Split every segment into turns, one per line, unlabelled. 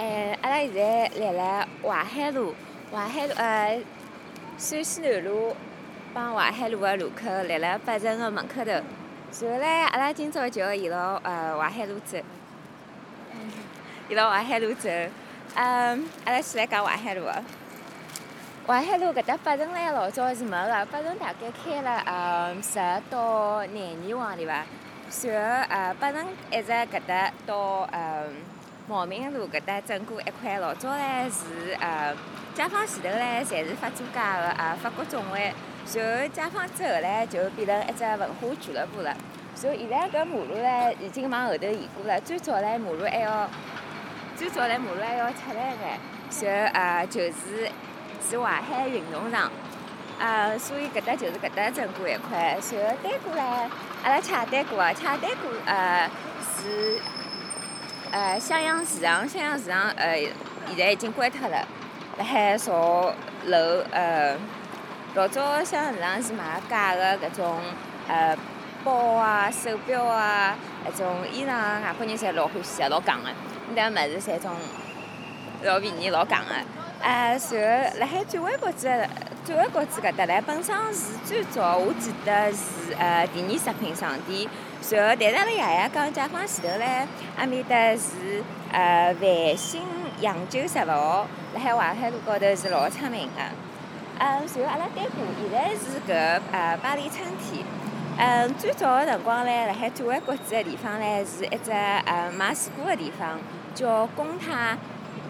哎，阿拉现在来了淮海路，淮海路呃，陕西南路帮淮海路个路口，立了北辰个门口头。然后唻，阿拉今朝就沿牢呃淮海路走，沿牢淮海路走。嗯，阿拉先来讲淮海路个。淮海路搿搭北辰唻，老早是没个，北辰大概开了呃十到廿年往里伐。然后呃，北辰一直搿搭到嗯。茂名路搿搭整过一块，老早唻是呃，解放前头唻，侪是法租界个啊法国总会。然后解放之后唻，就变成一只文化俱乐部了。然后现在搿马路唻，已经往后头移过了。最早唻，马路还要，最早唻，马路还要出来眼。然后呃，就是是淮海运动场，呃，所以搿搭就是搿搭整过一块。然后对过唻，阿拉恰对过啊，恰对过呃是。呃，襄阳市场，襄阳市场，呃，现在已经关脱了。辣海造楼，呃，老早襄阳市场是卖假个搿种，呃，包啊、手表啊，搿种衣裳，外国人侪老欢喜个，老讲个。那物事侪种老便宜、老讲个。啊，随后辣海转弯角子，转弯角子搿搭唻，本身是最早，我记得是呃第二食品商店。然后，但是阿拉爷爷讲解放前头唻，阿面搭是呃万兴洋酒食楼，辣海淮海路高头是老出名个。嗯，然后阿拉对过，现在是搿呃巴黎春天。嗯，最早个辰光唻，辣海转弯角子个地方唻，是一只呃卖水果个地方，叫公泰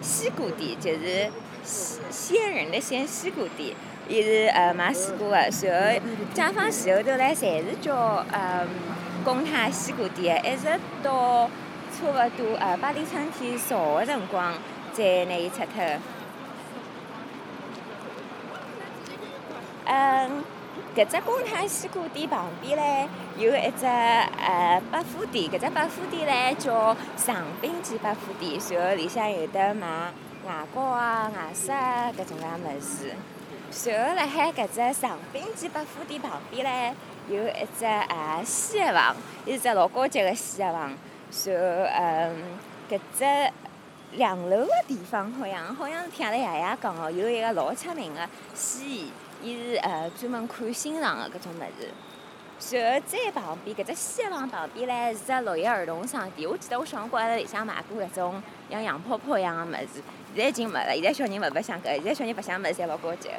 西瓜店，就是鲜人的鲜西瓜店，伊是呃卖水果个。然后解放前后头唻，侪是叫呃。公泰西瓜店，一直到差勿多呃八里春天潮个辰光，再拿伊拆脱。嗯，搿只公泰西瓜店旁边唻，有一只呃百货店，搿只百货店唻叫长滨记百货店，然后里向有得卖牙膏啊、牙刷啊搿种介物事。然后辣海搿只长滨记百货店旁边嘞。有一只啊西药房，是只老高级个西药房。然后嗯，搿只两楼个地方好像好像是听阿拉爷爷讲哦，有一个老出名个西医，伊是呃专门看心脏个搿种物事。然后再旁边搿只西药房旁边呢是只六一儿童商店，我记得我小辰光辣里向买过搿种像洋泡泡一样的物事，现在已经没了。现在小人勿勿想搿，现在小人白相物事侪老高级。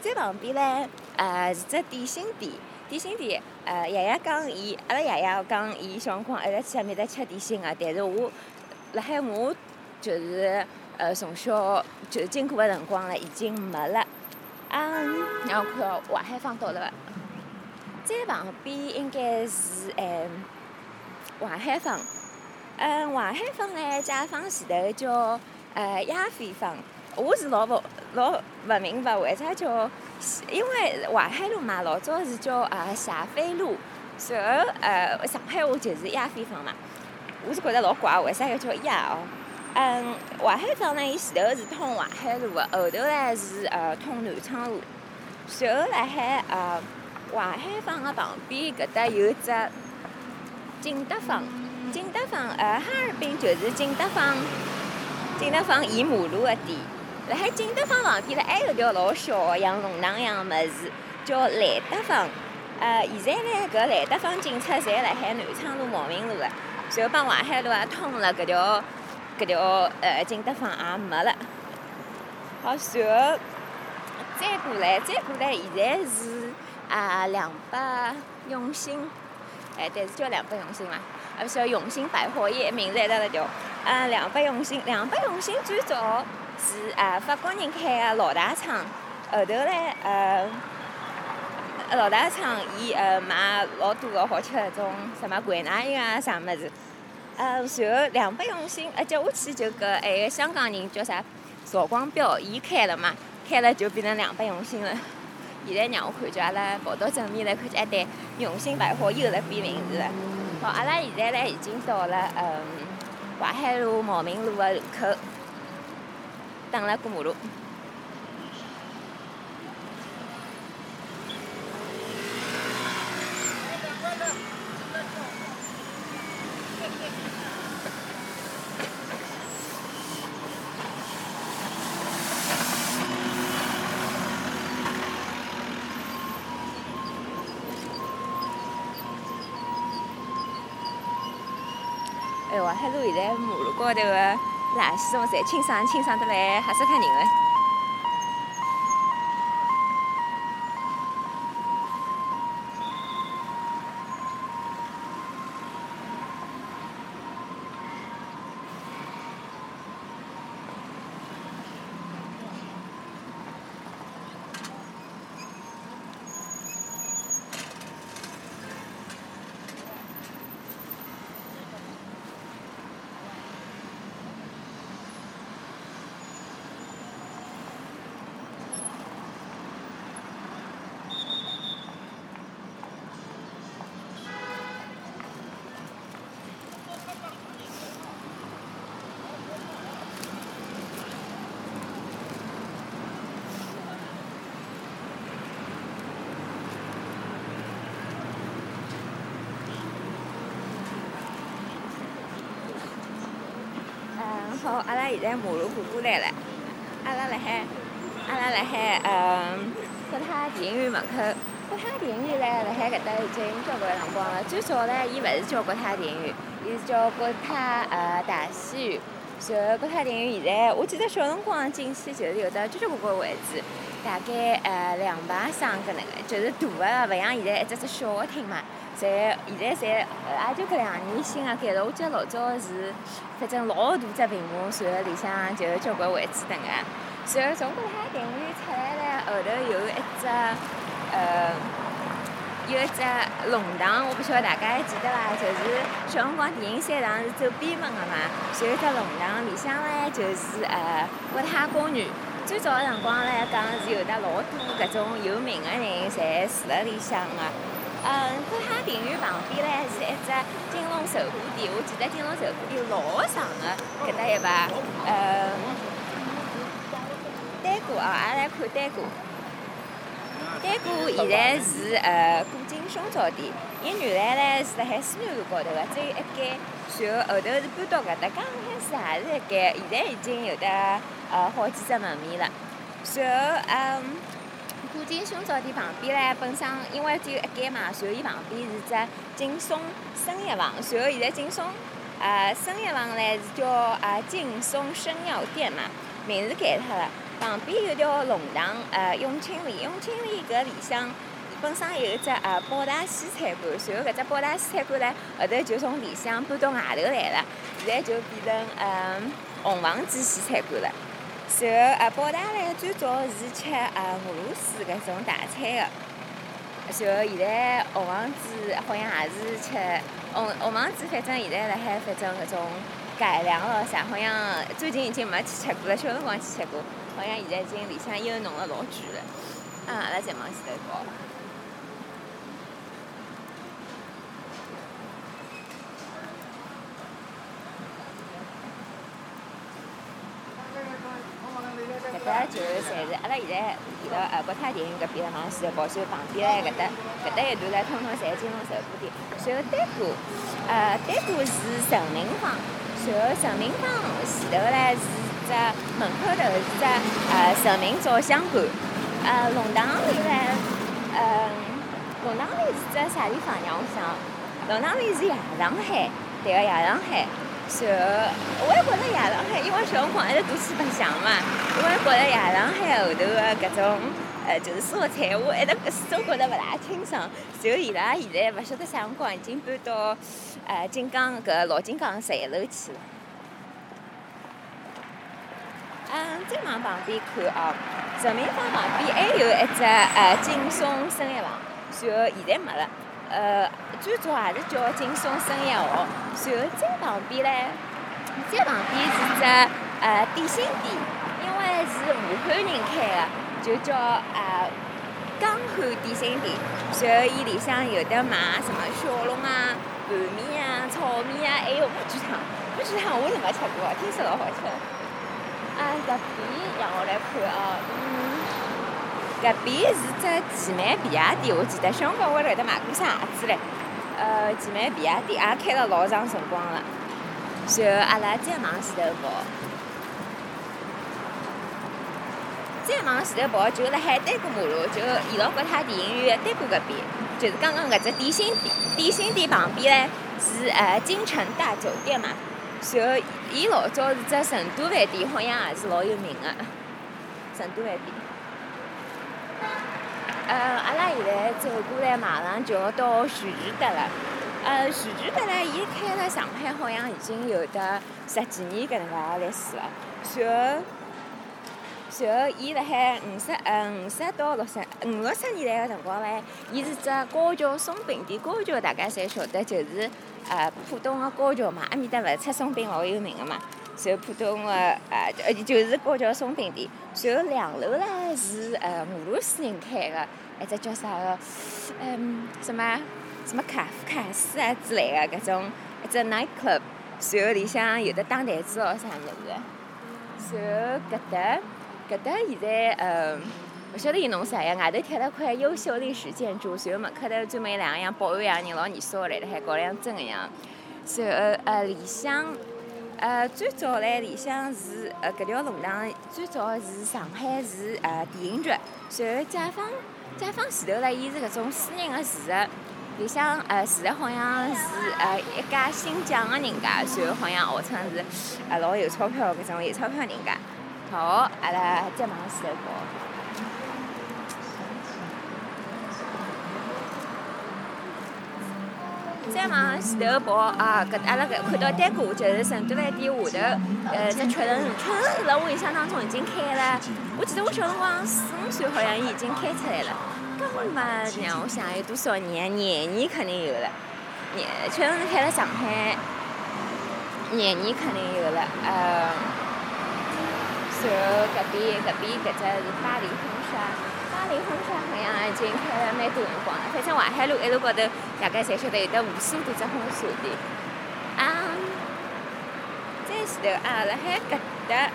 再旁边呢，呃是只点心店。点心店，呃，爷爷讲伊，阿拉爷爷讲伊小辰光一直去埃面搭吃点心个，但是我辣海我就是呃从小就经过个辰光了，已经没了。嗯，让我看淮海坊到了伐？山旁边应该是哎淮海坊，嗯，淮海坊呢，解放前头叫呃亚非坊，我是老勿老勿明白为啥叫。因为淮海路嘛，老早是叫啊霞飞路，随后呃上海话就是亚非坊嘛，我是觉得老怪，为啥要叫亚哦？嗯，淮海坊呢，伊前头是通淮海路的，后头呢是呃通南昌路，随后辣海呃淮海坊的旁边搿搭有只景德坊，景德坊呃哈尔滨就是景德坊，景德坊沿马路的店。辣海景德坊旁边呢，还有条老小个像弄堂一样个物事，叫兰德坊。呃，现在呢，搿兰德坊进出侪辣海南昌路、茂名路个，然后帮淮海路也通了，搿条搿条呃景德坊也没了。好，然后再过来，再过来，现在是啊两百永兴，哎，但是叫两百永兴嘛，而不是叫永兴百货业，名字还辣辣条。啊，两百永兴，两百永兴最早。是啊，法国人开个老大厂，后头嘞，呃，老大厂伊呃卖老多个好吃个种什么桂奶油啊啥物事，呃，然后两百用心，呃接下去就搿还有香港人叫啥曹光标，伊开了嘛，开了就变成两百用心了。现在让我看见阿拉跑到正面来看见一对用心百货又在变名字了。好，阿拉现在呢已经到了嗯淮海路茂名路的路口。等了过马路。现在马路高头的垃圾桶侪清爽清爽得来，吓死脱人了。好，阿拉现在马路过过来了。阿拉辣海，阿拉辣海，嗯，国泰电影院门口。国泰电影院嘞，辣海搿搭已经交关辰光了。最早嘞，伊勿是叫国泰电影院，伊是叫国泰呃大戏院。然后国泰电影院现在，我记得小辰光进去就是有得交交关关位置，大概呃两排双搿能个，就是大个，勿像现在一只只小个厅嘛。在现在侪，也就搿两年新个改造。我记得老早是，反正老大只屏幕，然后里向就交关位置等个。然后从国泰电影院出来唻，后头有一只，呃，有一只龙塘，我不晓得大家还记得伐？就是小辰光电影三场是走边门个嘛，然后只龙塘里向唻就是呃国泰公园。最早个辰光来讲是有得老多搿种有名个人侪住辣里向个。嗯，国泰电影院旁边呢是一只金龙寿虎店，我记得金龙寿虎店老长个，搿搭一排，呃，丹果哦，也来看丹果。丹果现在是呃古今胸罩店，伊原来嘞是辣海西南路高头个，只有一间，然后后头是搬到搿搭，刚开始也是一间，现在已经有得呃好几只门面了，然后嗯。古今胸罩店旁边呢，本身因为只有一间嘛，然后伊旁边是只劲松生药房，然后现在劲松呃生药房呢是叫啊劲松生药店嘛，名字改脱了。旁边有条龙塘，呃永清里，永清里搿里向本身有一只呃宝大西餐馆，然后搿只宝大西餐馆唻后头就从里向搬到外头来了，现在就变成嗯红房子西餐馆了。然后呃，宝大唻最早是吃呃俄罗斯搿种大餐个，然后现在红房子好像也是吃红红房子，反正现在辣海反正搿种改良了啥，好像最近已经没去吃过了，小辰光去吃过，好像现在经里向又弄了老贵了，啊，阿拉再往前头跑。搿就是侪是阿拉现在离了呃国泰电影搿边了，往前头跑，所以旁边唻搿搭搿搭一段唻，通通侪金龙寿虎店。然后丹果，呃丹果是人民坊，然后人民坊前头唻是只门口头是只呃人民照相馆，呃龙塘里呢，呃龙塘里是只啥地方让我想，龙塘里是夜上海，对个夜上海。然后我还觉着夜上海，因为小辰光一直多去白相嘛，我还觉着夜上海后头个搿种呃就是烧菜，我一直始终觉着勿大清爽。然后伊拉现在勿晓得啥辰光已经搬到呃锦江搿老锦江十一楼去了。嗯，再往旁边看哦，人民坊旁边还有一只呃劲松生意房，然后现在没了。呃，最早也是叫劲松生意学，然后再旁边唻，再旁边是只呃点心店，因为是武汉人开的，就叫呃江汉点心店。然后伊里向有的卖什么小笼啊、拌面啊、炒面啊，还有麻鸡汤。麻鸡汤我是没吃过，听说老好吃。啊，搿边让我来看啊，嗯。搿边是只奇美皮鞋店，我记得小辰光我辣搿搭买过啥鞋子嘞。呃，奇美皮鞋店也开了老长辰光了。然后阿拉再往前头跑，再往前头跑就辣海丹果马路，就移到国泰电影院丹果搿边，就是刚刚搿只点心店。点心店旁边唻是呃金城大酒店嘛。然后伊老早是只成都饭店，好像也是老有名个。成都饭店。呃，阿拉现在走过来，马上就要到徐徐德了。呃，徐徐德呢，伊开了上海，好像已经有得十几年搿能介历史了。然后，然后伊辣海五十呃五十到六十五六十年代个辰光呢，伊是只高桥松饼店。高桥大家侪晓得，就是呃浦东个高桥嘛，阿面搭勿是出松饼老有名个嘛。然后浦东个呃呃就是高桥松饼店。然后两楼呢是呃俄罗斯人开个，一只叫啥个嗯什么什么卡夫卡斯啊之类个搿种一只 night club。然后里向有的打台子咾啥物事。然后搿搭搿搭现在呃勿晓得伊弄啥呀？外头贴了块优秀历史建筑，随后门口头专门两个像保安一样人老严肃个来辣海搞两针个样。然后呃里向。呃，最早唻，里向是呃，搿条弄堂最早是上海市呃电影局。随后解放解放前头唻，伊是搿种私人个住宅，里向呃住的好像是呃一家姓蒋个人家，随后好像号称是呃老有钞票搿种有钞票人家。好，阿拉再往前头跑。再往前头跑啊，搿阿拉搿看到丹果就是成都饭店下头，呃，只确认确认是辣我印象当中已经开了。我记得我小辰光四五岁，好像伊已经开出来了。搿嘛让我想有多少年？廿年肯定有了。廿确认是开了上海，廿年肯定有了。呃，然后隔壁隔壁搿只是巴黎风沙。巴黎婚纱好像已经开了蛮多辰光了，反正淮海路一路高头，大家侪晓得有得无数多只婚纱店。啊，再前头啊，辣海搿搭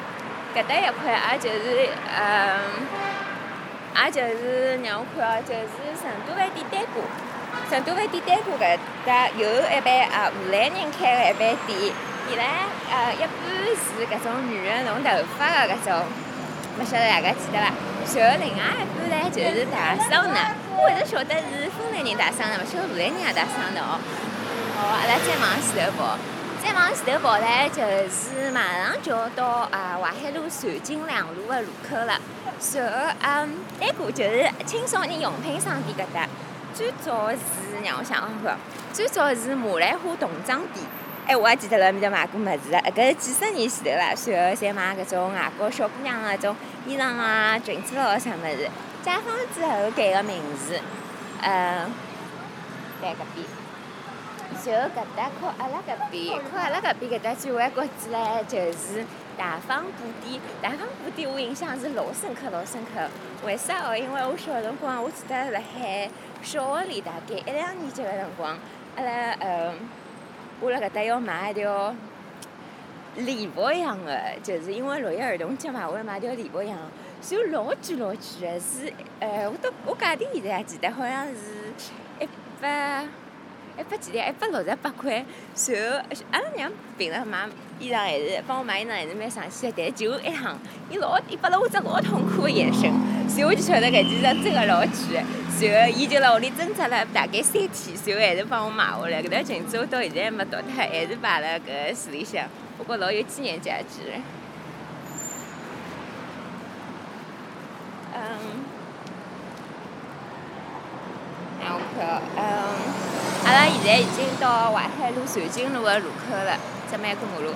搿搭一块，也就是嗯，也就是让我看哦，就是成都饭店单过，成都饭店单过搿搭有一爿啊湖南人开个一爿店，伊拉呃一般是搿种女人弄头发个搿种，勿晓得大家记得伐？然后另外一半呢，就是大桑拿。我一直晓得是芬兰人大桑拿，勿晓得荷兰人也大桑拿哦。好，阿拉再往前头跑，再往前头跑呢，就是马上就要到啊淮海路南京两路的路口了。然后嗯，那个就是青少年用品商店搿搭，最早是让我想想看，最早是马兰花童装店。哎，我还记得辣面搭买过物事，搿是几十年前头了。然后侪买搿种外国小姑娘个种衣裳啊、裙子咯啥物事。解放之后改个名字，嗯，在搿边。随后搿搭靠阿拉搿边，靠阿拉搿边搿搭最外国子唻，就是大方布店。大方布店我印象是老深刻，老深刻。为啥哦？因为我小辰光，我记得辣海小学里大概一两年级个辰光，阿拉嗯。我辣搿搭要买一条礼服样的，就是因为六一儿童节嘛，我要买条礼服样，就老贵老贵的，是呃，我都我价钿现在还记得，好像是一百一百几钿，一百六十八块。然后阿拉娘平常买衣裳还是帮我买衣裳还是蛮上心个，但就一趟，伊老伊拨了我只老痛苦的眼神，所以我就晓得搿件衣裳真个老贵。然后，伊就辣屋里挣扎了大概三天，然后还是帮我买下来。搿条裙子我到现在还没脱脱，还是摆辣搿橱里向，不过老有纪念价值。嗯，让我看，嗯，阿拉现在已经到淮海路瑞金路的路口了，只蛮过马路。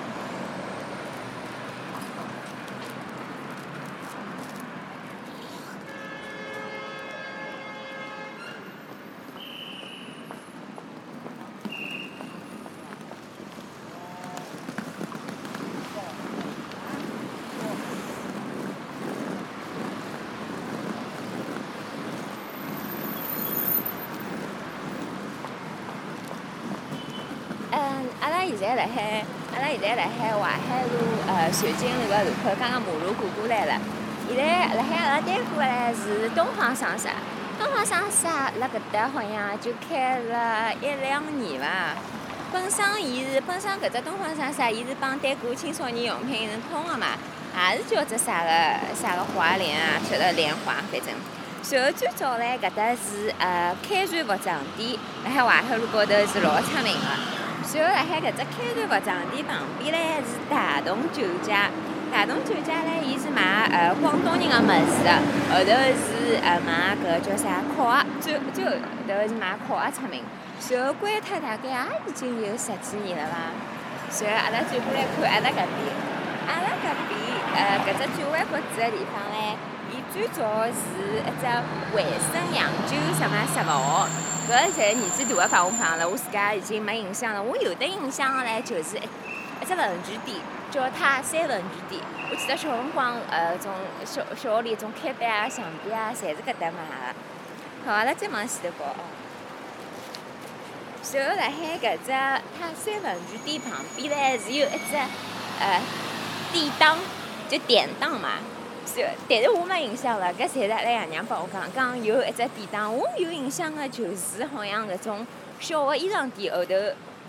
现在辣海，阿拉现在辣海淮海路呃南京路个路口，刚刚马路过过来了。现在辣海阿拉对过来是东方商厦，东方商厦辣搿搭好像就开了一两年伐。本身伊是本身搿只东方商厦，伊是帮对过青少年用品是通个嘛，也是叫只啥个啥个华联啊，晓得联华反正。然后最早嘞搿搭是呃开船服装店，辣海淮海路高头是老出名个。随后辣海搿只开头服装店旁边呢是大同酒家，大同酒家呢伊是卖呃广东人个物事个，后头是呃卖搿个叫啥烤鸭，最最后头是卖烤鸭出名。随后关脱大概也已经有十几年了伐。随后阿拉转过来看阿拉搿边，阿拉搿边呃搿只转弯国子个地方呢，伊最早是一只卫生洋酒什么食物。搿侪年纪大个讲我讲了，我自家已经没印象了。我有的印象唻，就是一只文具店，叫泰山文具店。我记得小辰光，呃，种小小学里种开板啊、橡皮啊，侪是搿搭买个。好，阿拉再往前头跑哦。随后辣海搿只泰山文具店旁边唻，是有一只呃典当，就典当嘛。但是我没印象了，搿侪是阿拉爷娘帮我讲，讲有一只店当，我有印象个就是好像搿种小个衣裳店后头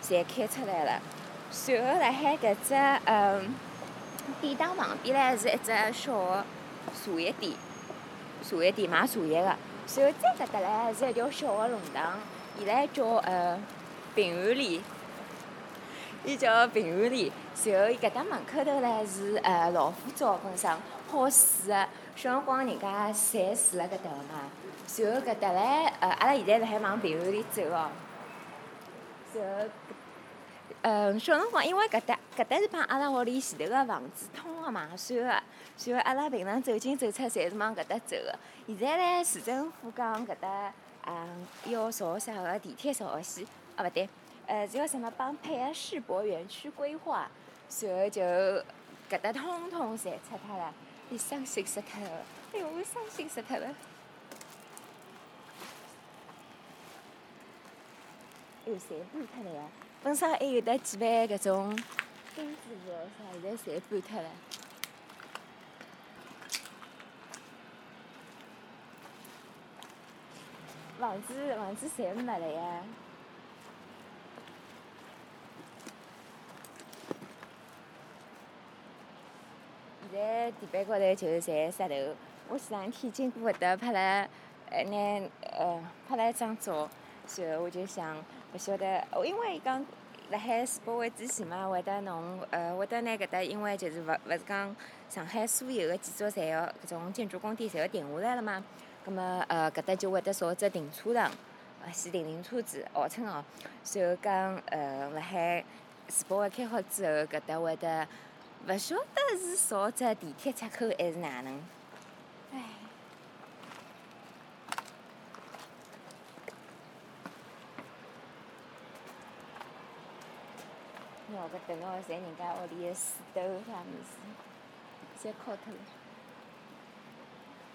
侪开出来了。随后辣海搿只嗯店当旁边唻是一只小个茶叶店，茶叶店卖茶叶个。随后再搿搭唻是一条小个弄堂，伊拉叫呃平安里，伊叫平安里。随后伊搿搭门口头呢是呃老虎灶本身。好水个，小辰光人家侪住辣搿搭个嘛。随后搿搭唻，呃，阿拉现在辣海往平安里走哦。随后，嗯，小辰光因为搿搭搿搭是帮阿拉屋里前头个房子通个嘛，随后，随后阿拉平常走进走出侪是往搿搭走个。现在唻，市政府讲搿搭，嗯，要造啥个地铁朝线，哦勿对，呃，是要什么帮配合世博园区规划，随后就搿搭通通侪拆脱了。你伤心死脱了！哎呦，我伤心死脱了！哎呦，全搬脱了呀！本身还有得几万搿种钉子户啥，现在全搬脱了。房子房子全没了呀！现在地板高头就是侪石头。我前两天经过搿搭拍了，呃，拿呃拍了一张照，然后我就想，勿晓得，因为讲辣海世博会之前嘛，会得侬呃会得拿搿搭，因为就是勿勿是讲上海所有个建筑侪要搿种建筑工地侪要停下来了嘛，葛末呃搿搭就会得造只停车场，呃先停停车子，号称哦，然后讲呃辣海世博会开好之后，搿搭会得。勿晓得是造只地铁出口还是哪能，唉。喏，搿等哦，侪人家屋里个水斗啥物事，侪敲脱了。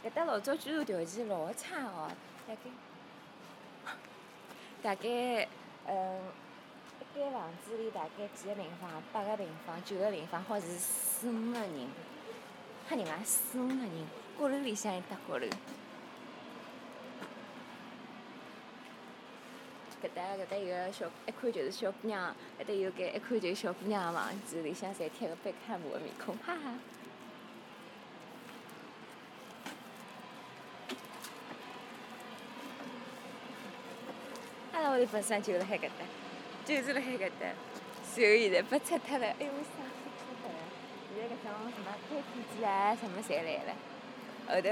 搿搭老早居住条件老差哦，大概，大概，嗯。间房子里大概几个平方？八个平方、九个平方，好是四五个人，吓人啊？四五个人，阁楼里向一搭阁楼。搿搭搿搭有个小，一看就是小姑娘，搿搭有间一看就是小姑娘的房子，里向侪贴个贝克汉姆的面孔，哈哈。阿拉屋里本身就辣海搿搭。就是辣海搿搭，随后现在被拆脱了，哎呦，伤心死脱了！现在搿种什么开飞机啊，什么侪来了。后头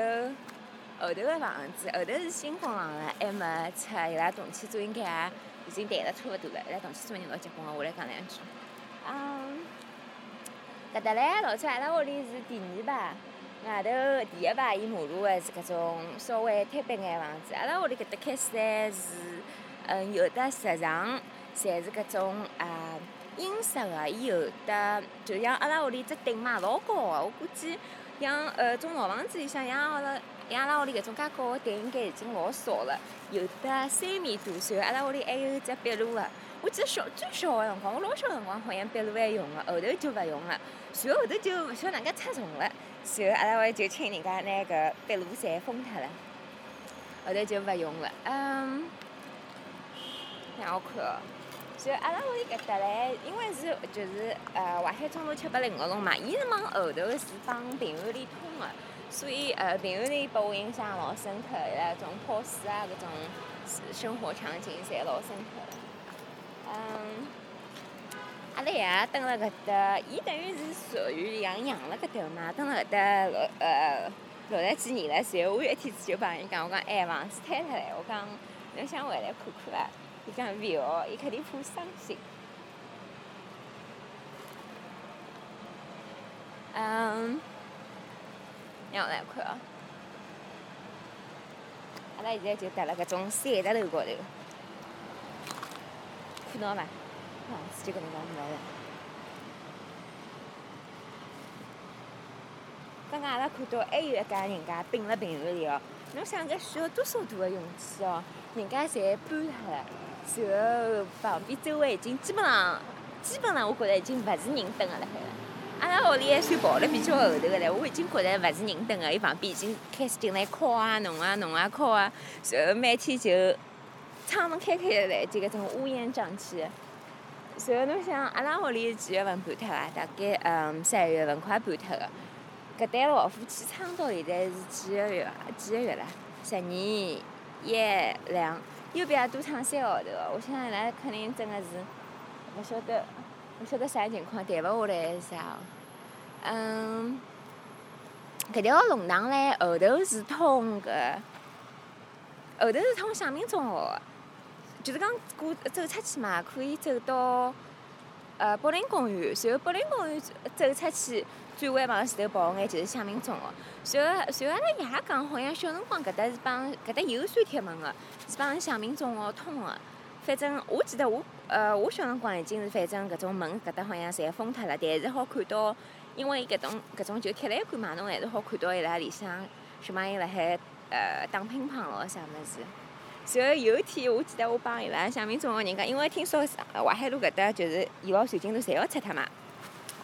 后头个房子，后头是新婚房了，还没拆。伊拉同期组应该也已经谈了差勿多了。伊拉同期组人老结棍个，我来讲两句。嗯，搿搭唻，老早阿拉屋里是第二排，外头第一排沿马路个是搿种稍微摊板眼房子。阿拉屋里搿搭开始唻是，嗯，有的食堂。侪是搿种啊，英式个，伊有的就像阿拉屋里只顶嘛，老高个，我估计像呃种老房子里向，像阿拉像阿拉屋里搿种介高个顶，应该已经老少了。有的三米多，然后阿拉屋里还有只壁炉个。我记得小最小个辰光，我老小辰光好像壁炉还用个，后头就勿用了。随后后头就勿晓得哪能介拆重了，随后阿拉屋里就请人家拿搿壁炉侪封脱了，后头就勿用了。嗯，让我看哦。就阿拉屋里搿搭唻，因为是就是呃淮海中路七八零号弄嘛，伊是往后头是帮平安里通个，所以呃平安里拨我印象老深刻，伊拉种泡水啊搿种生活场景侪老深刻。嗯，阿拉爷蹲辣搿搭，伊等于是属于养养了搿头嘛，蹲辣搿搭六呃六十几年了。随后我有一天子就帮伊讲，我讲哎房子摊脱了，我讲侬想回来看看伐？伊讲勿要，伊肯定怕伤心。嗯，让我来看哦。阿拉现在就搭辣搿种山石头高头，看到伐？房子就搿能介没了。刚刚阿拉看到还有一家人家并辣平房里哦，侬想搿需要多少大个勇气哦？人家侪搬脱了，然后旁边周围已经基本上，基本上我觉着已经勿是人蹲个了海了。阿拉屋里还算跑了比较后头个唻，我已经觉着勿是人蹲个，伊旁边已经开始进来敲啊、弄啊、弄啊、敲啊，然后每天就窗门开开个唻，就搿种乌烟瘴气。然后侬想，阿拉屋里是几月份搬脱啊？大概嗯三月份快搬脱个。搿对老夫妻撑到现在是几个月啊？几个月了？十二一两，又比阿拉多撑三个号头哦。我想伊拉肯定真的是勿晓得，勿晓得啥情况，谈勿下来还是啥哦。嗯，搿条弄堂唻，后头是通个，后头是通向明中学个，就是讲过走出去嘛，可以走到呃柏林公园，然后柏林公园走出去，转弯往前头跑眼就是向明中学。然后，然后阿拉爷讲，好像小辰光搿搭是帮搿搭有酸铁门个，是帮向明中学通个。反正我记得我呃我小辰光已经是反正搿种门搿搭好像侪封脱了，但是好看到。因为搿种搿种就铁栏杆嘛，侬还是好看到伊拉里向小朋友辣海呃打乒乓咯啥物事。然后有一天，我记得我帮伊拉祥明中学人家，因为听说淮海路搿搭就是医疗水晶都侪要拆脱嘛。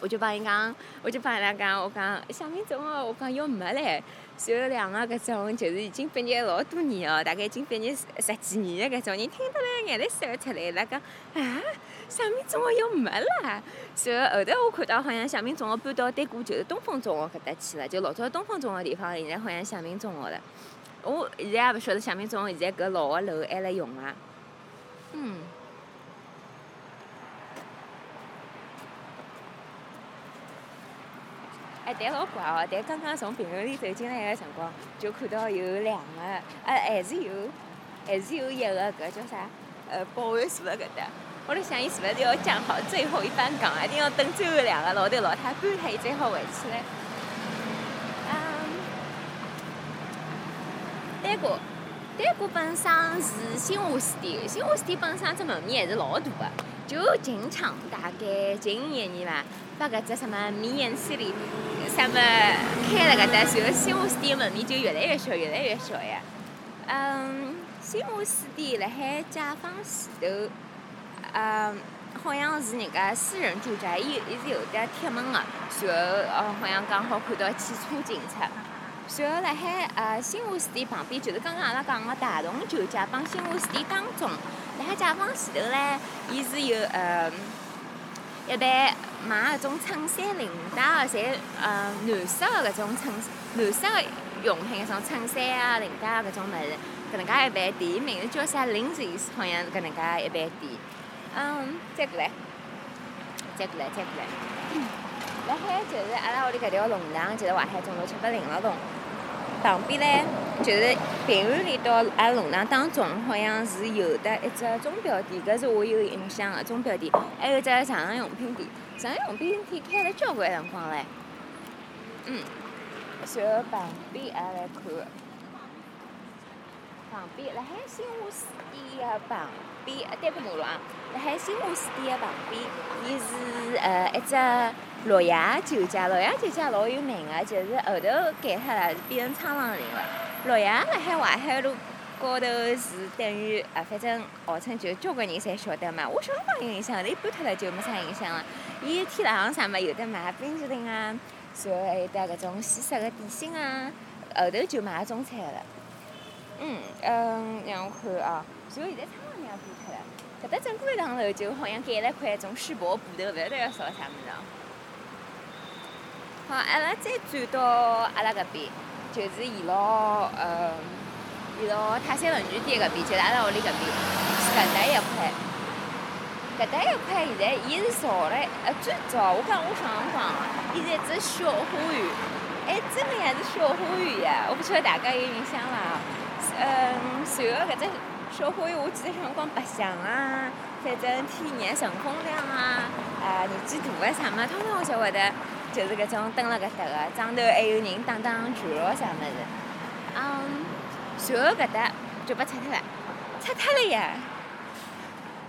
我就帮伊讲，我就帮伊拉讲，我讲祥明中学，我讲要没唻。然后两个搿种就是已经毕业老多年哦，大概已经毕业十十几年的搿种人，听得来眼泪水要出来伊拉讲啊，祥明中学要没了。然后后头我看到好像祥明中学搬到对过就是东风中学搿搭去了，就老早东风中学地方现在好像祥明中学了。我现在也勿晓得祥明中现在搿老个楼还辣用伐？嗯。哎，但老怪哦！但刚刚从平房里走进来个辰光，就看到有两个，啊，还是有，还是有一个搿叫啥？呃，保安坐辣搿搭。我辣想，伊是勿是要讲好最后一班岗，一定要等最后两个老头老太搬脱，伊才好回去唻。嗯，丹果，丹果本身是新华书店，新华书店本身只门面还是老大个，就近厂大概近一年伐，把搿只什么米颜系列。什么开了搿搭，然后新华书店门面就越来越小，越来越小呀。嗯，新华书店辣海解放前头，嗯，好像是人家私人住宅，伊伊是有得铁门个，然后哦，好像刚好看到汽车进出。随后辣海呃新华书店旁边，就是刚刚阿拉讲个大同酒家帮新华书店当中，辣海解放前头唻，伊是有呃。一般买搿种衬衫、领带个，侪呃蓝色个搿种衬蓝色个用品，搿种衬衫啊、领带啊搿种物事，搿能介一般店名字叫啥？Lindsay 好像搿能介一般店。嗯，再过来，再过来，再过来。辣海就是阿拉屋里搿条弄堂，就是淮海中路七百零号洞。旁边唻，就是平安里到阿拉弄堂当中，好像是有的一只钟表店，搿是我有印象个钟表店，还有只床上用品店，床上用品店开了交关辰光唻。嗯，然后旁边也来看，旁边辣海新华书店个旁边，单过马路啊，辣海新华书店个旁边，伊是呃一只。洛阳酒家，洛阳酒家老有名个，就是后头改脱了，变成沧浪林了。洛阳辣海淮海路高头是等于啊，反正号称就交关人侪晓得嘛。我小辰光有印象，伊搬脱了就没啥印象了。伊天朗向啥么有的卖冰淇淋啊，然后还有得搿种西式个点心啊，后头就卖中餐了。嗯嗯，让我看啊，然后现在沧浪林也搬脱了，搿搭整个一幢楼就好像盖了块种世博布头，勿晓得要烧啥物事。好，阿拉再转到阿拉搿边，就是沿牢呃，沿牢泰山文具店搿边，就是阿拉屋里搿边，搿搭一块，搿搭一块现在伊是造了，呃，最早我讲我小辰光，伊是一只小花园，哎，真个也是小花园呀！我不晓得大家有印象伐？嗯，随后搿只小花园，我记得小辰光白相啊，反正天热乘风凉啊，啊，年纪大个啥么，通通侪会得，就是搿种蹲辣搿搭个，庄头还有人打打拳咯啥物事。嗯，随后搿搭就被拆脱了，拆脱了呀！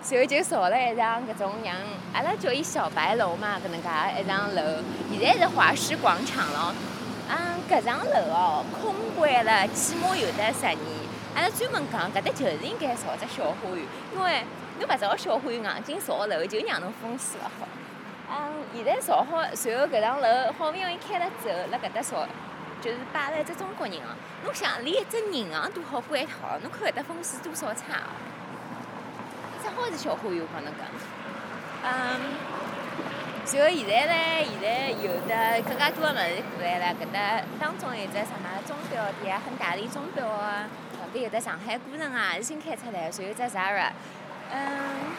随后就造了一幢搿种像阿拉叫伊小白楼嘛，搿能介一幢楼，现在是华师广场咯。嗯，搿幢楼哦，空关了起码有得十年。阿拉专门讲搿搭就是应该造只小花园，因为侬勿造小花园，硬劲造楼就让侬风水勿好。嗯，现在造好，随后搿幢楼好勿容易开了之后，辣搿搭造，就是摆了一只中国银行。侬想，连一只银行都好关脱，侬看搿搭风水多少差哦！只好是小花园，帮侬讲。嗯，随后现在呢，现在有的更加多的物事过来了。搿搭当中有只什么钟表店啊，很大的钟表啊。旁边有的上海古城啊，是新开出来。随后只 Zara，嗯，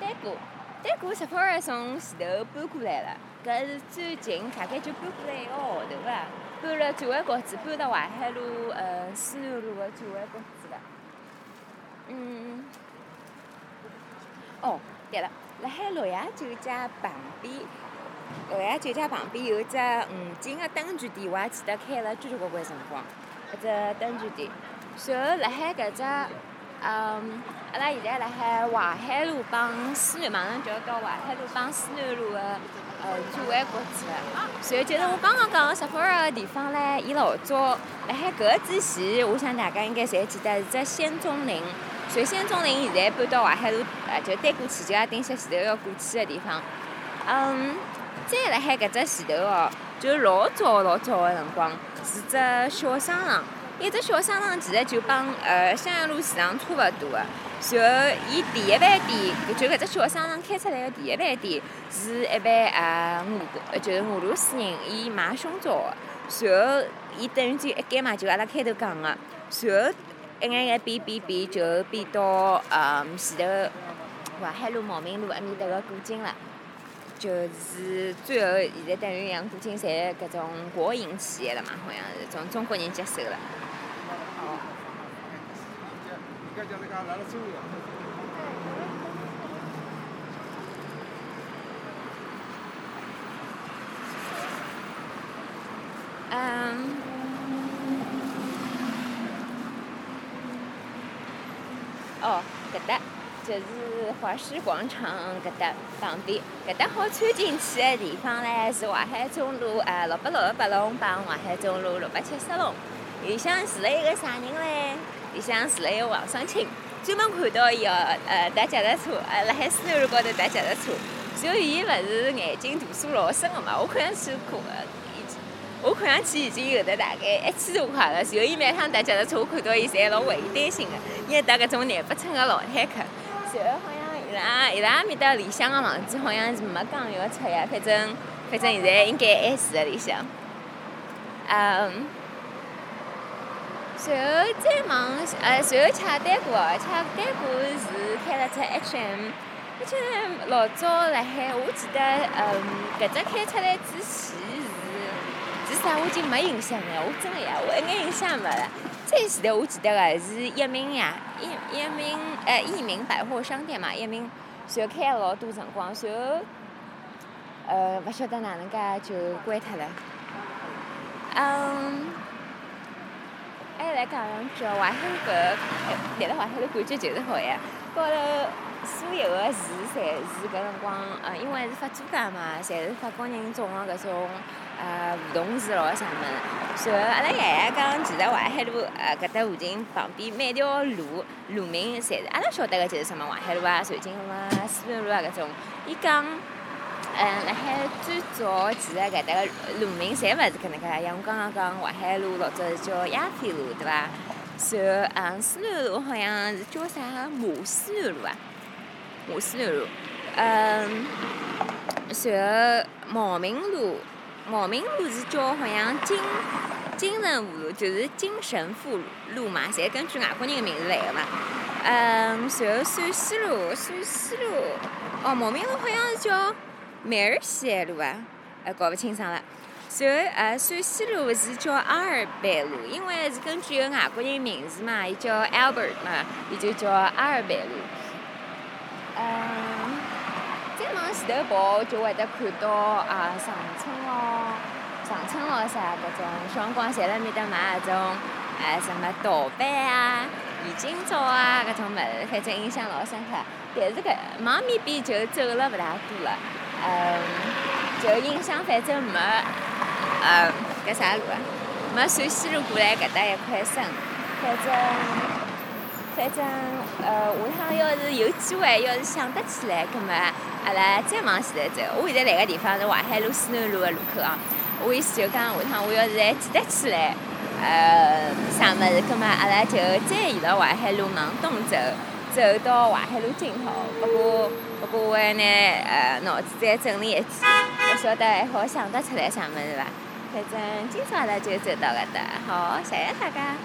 丹果，丹果 Sephora 从前头搬过来了。搿是最近大概就搬过来一个号头伐？搬了转弯角子，搬到淮海路呃思南路的转弯角子了。嗯。哦，对了，辣海洛阳酒家旁边，洛阳酒家旁边有只五金个灯具店，我还记得开了交交关关辰光。搿只灯具店，随后辣海搿只，嗯，阿拉现在辣海淮海路帮思南，马上就要到淮海路帮思南路个呃转弯角子了。随后就是我刚刚讲个十分个地方唻，伊老早辣海搿之前，我想大家应该侪记得是只仙踪林。随仙踪林现在搬到淮海路，呃，就对过去，就阿丁歇前头要过去个地方。嗯，再辣海搿只前头哦，就老早老早个辰光，是只小商场。一只小商场其实就帮呃襄阳路市场差勿多个。随后，伊第一饭店，就搿只小商场开出来个第一饭店，是一位呃俄，就是俄罗斯人，伊卖胸罩个。随后，伊等于就一间嘛，就阿拉开头讲个。随后。一眼眼变变变，就变到呃前头淮海路、茂名路埃面搭个古井了。就是最后现在等于像古井侪搿种国营企业了嘛，好像是从中国人接手了。嗯。哦，搿搭就是华师广场搿搭旁边，搿搭好穿进去个地方唻，是淮海中路呃六百六十八弄帮淮海中路六百七十弄。里向住了一个啥人唻？里向住了一个王双清，专门看到伊哦，呃，踏脚踏车，呃，辣海思南路高头踏脚踏车。所以伊勿是眼睛度数老深个嘛，我看上去可，我看上去已经有的大概一千多块了。然后伊每趟踏脚踏车，我看到伊侪老为伊担心个。伊还踏搿种廿八寸个老坦克，随后好像伊拉伊拉埃面搭里向个房子好像是没讲要拆呀，反正反正现在应该还住辣里向。嗯，随后再往呃，随后吃丹果，吃丹果是开了只 H&M，H&M 老早辣海，我记得嗯，搿只开出来之前是是啥，我已经没印象了，我真个呀，我一眼印象没了。最前头我记得个是一鸣呀，一一鸣，呃，一鸣百货商店嘛，一鸣，随后开了老多辰光，随后，呃，勿晓得哪能介就关脱了。嗯，还来讲句，淮海搿，立辣淮海的感觉就是好呀，高头所有个树侪是搿辰光，呃，因为是法租界嘛，侪是法国人种个搿种。呃，梧桐树咯啥物事，随后阿拉爷爷讲，其实淮海路呃搿搭附近旁边每条路路名，侪是阿拉晓得个就是什么淮海路啊、瑞金路啊、思平路啊搿种。伊讲，嗯，辣海最早其实搿搭个路名侪勿是搿能介，像我刚刚讲淮海路老早是叫鸦片路，对伐？随后，嗯，思南路好像是叫啥马思南路啊？马思南路，嗯，随后茂名路。茂名路是叫好像金金神湖路就是金神富路嘛，侪根据外国人个名字来的嘛。嗯，然后陕西路，陕西路，哦，茂名路好像是叫梅尔西路啊，呃，搞不清爽了。然后呃，陕西路是叫阿尔贝路，因为是根据一个外国人名字嘛，伊叫 Albert 嘛，伊就叫阿尔贝路。嗯，再往前头跑就会得看到啊，长春咯，长春咯啥搿种，小辰光侪辣面搭买搿种，哎，什么盗版啊。已经照啊，搿种物事，反正印象老深刻。但是搿往面边就走了勿大多了，嗯，就印象反正没，呃，搿啥路啊？没陕西路过来搿搭一块深。反正，反正，呃，下趟要是有机会，要是想得起来，葛末阿拉再往前头走。我现在来个地方是淮海路西南路个路口啊。我意思就讲，下趟我要是还记得起来。呃，啥物事？葛末阿拉就再沿着淮海路往东走，走到淮海路尽头。不过，不过我还拿呃脑子再整理一记，勿晓得还好想得出来啥物事伐？反正今朝阿拉就走到搿搭，好，谢谢大家。